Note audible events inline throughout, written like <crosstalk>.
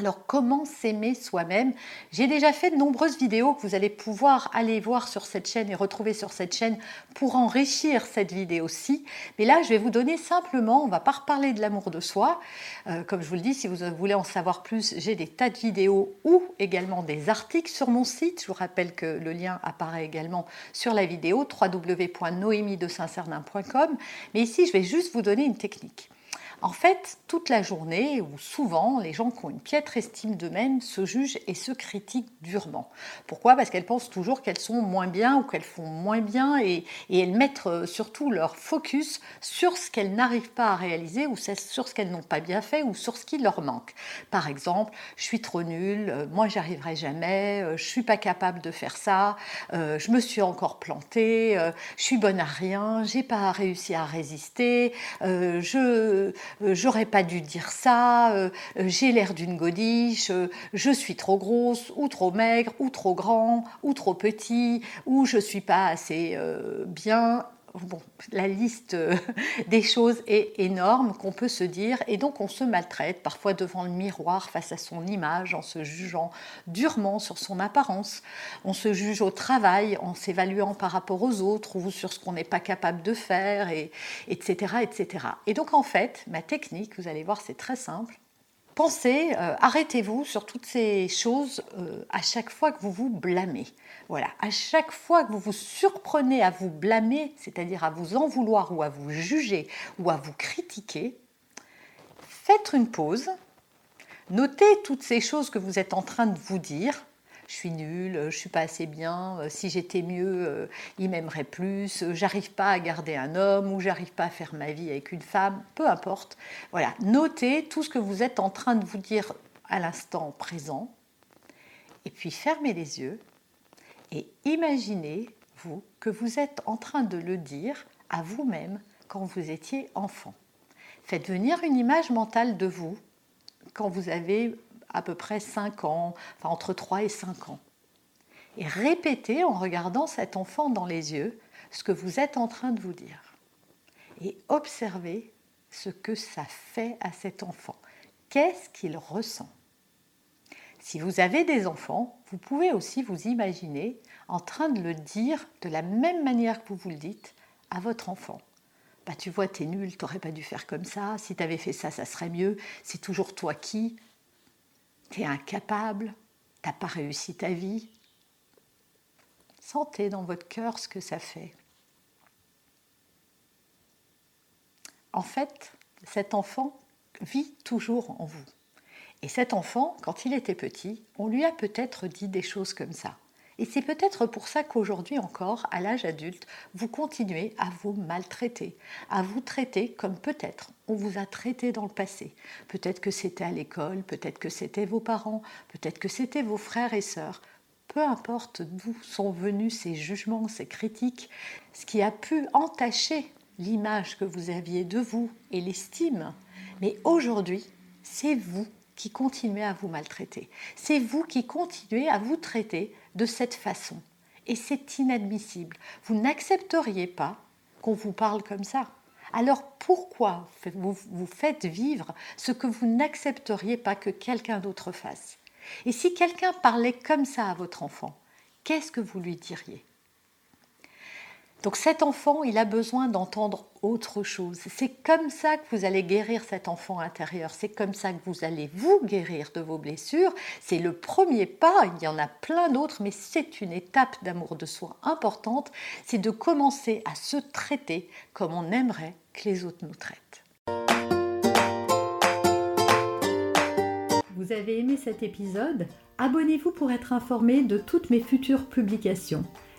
Alors comment s'aimer soi-même? J'ai déjà fait de nombreuses vidéos que vous allez pouvoir aller voir sur cette chaîne et retrouver sur cette chaîne pour enrichir cette vidéo-ci. Mais là, je vais vous donner simplement, on va pas reparler de l'amour de soi. Euh, comme je vous le dis, si vous voulez en savoir plus, j'ai des tas de vidéos ou également des articles sur mon site. Je vous rappelle que le lien apparaît également sur la vidéo www.noémie-de-saint-cernin.com. Mais ici, je vais juste vous donner une technique. En fait, toute la journée, ou souvent, les gens qui ont une piètre estime d'eux-mêmes se jugent et se critiquent durement. Pourquoi? Parce qu'elles pensent toujours qu'elles sont moins bien ou qu'elles font moins bien et, elles mettent euh, surtout leur focus sur ce qu'elles n'arrivent pas à réaliser ou sur ce qu'elles n'ont pas bien fait ou sur ce qui leur manque. Par exemple, je suis trop nulle, euh, moi j'y arriverai jamais, euh, je suis pas capable de faire ça, je me suis encore plantée, je suis bonne à rien, j'ai pas réussi à résister, je j'aurais pas dû dire ça, euh, euh, j'ai l'air d'une godiche, je suis trop grosse ou trop maigre ou trop grand ou trop petit ou je suis pas assez bien La liste <laughs> des choses est énorme qu'on peut se dire et donc on se maltraite parfois devant le miroir face à son image en se jugeant durement sur son apparence. On se juge au travail en s'évaluant par rapport aux autres ou sur ce qu'on n'est pas capable de faire, et, etc., etc. Et donc en fait, ma technique, vous allez voir, c'est très simple pensez, euh, arrêtez-vous sur toutes ces choses euh, à chaque fois que vous vous blâmez. Voilà, à chaque fois que vous vous surprenez à vous blâmer, c'est-à-dire à vous en vouloir ou à vous juger ou à vous critiquer, faites une pause, notez toutes ces choses que vous êtes en train de vous dire je suis nulle, je suis pas assez bien, euh, si j'étais mieux, euh, il m'aimerait plus, euh, j'arrive pas à garder un homme ou j'arrive pas à faire ma vie avec une femme, peu importe. Voilà, notez tout ce que vous êtes en train de vous dire à l'instant présent et puis fermez les yeux et imaginez vous que vous êtes en train de le dire à vous-même quand vous étiez enfant. Faites venir une image mentale de vous quand vous avez à peu près 5 ans, enfin entre 3 et 5 ans. Et répétez en regardant cet enfant dans les yeux ce que vous êtes en train de vous dire. Et observez ce que ça fait à cet enfant. Qu'est-ce qu'il ressent? Si vous avez des enfants, vous pouvez aussi vous imaginer en train de le dire de la même manière que vous vous le dites à votre enfant. Bah, tu vois, t'es nul, t'aurais pas dû faire comme ça. Si t'avais fait ça, ça serait mieux. C'est toujours toi qui tu es incapable, t'as pas réussi ta vie. Sentez dans votre cœur ce que ça fait. En fait, cet enfant vit toujours en vous. Et cet enfant, quand il était petit, on lui a peut-être dit des choses comme ça. Et c'est peut-être pour ça qu'aujourd'hui encore, à l'âge adulte, vous continuez à vous maltraiter, à vous traiter comme peut-être on vous a traité dans le passé. Peut-être que c'était à l'école, peut-être que c'était vos parents, peut-être que c'était vos frères et sœurs. Peu importe d'où sont venus ces jugements, ces critiques, ce qui a pu entacher l'image que vous aviez de vous et l'estime. Mais aujourd'hui, c'est vous qui continuez à vous maltraiter. C'est vous qui continuez à vous traiter de cette façon. Et c'est inadmissible. Vous n'accepteriez pas qu'on vous parle comme ça. Alors pourquoi vous, faites vivre ce que vous n'accepteriez pas que quelqu'un d'autre fasse? Et si quelqu'un parlait comme ça à votre enfant, qu'est-ce que vous lui diriez? Donc cet enfant, il a besoin d'entendre autre chose. C'est comme ça que vous allez guérir cet enfant intérieur. C'est comme ça que vous allez vous guérir de vos blessures. C'est le premier pas. Il y en a plein d'autres, mais c'est une étape d'amour de soi importante. C'est de commencer à se traiter comme on aimerait que les autres nous traitent. vous avez aimé cet épisode, abonnez-vous pour être informé de toutes mes futures publications.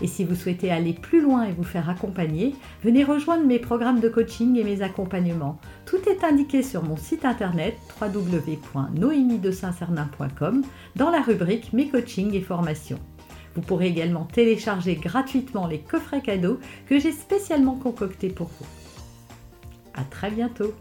Et si vous souhaitez aller plus loin et vous faire accompagner, venez rejoindre mes programmes de coaching et mes accompagnements. Tout est indiqué sur mon site internet www.noémie-de-saint-cernin.com dans la rubrique Mes coachings et formations. Vous pourrez également télécharger gratuitement les coffrets cadeaux que j'ai spécialement concoctés pour vous. À très bientôt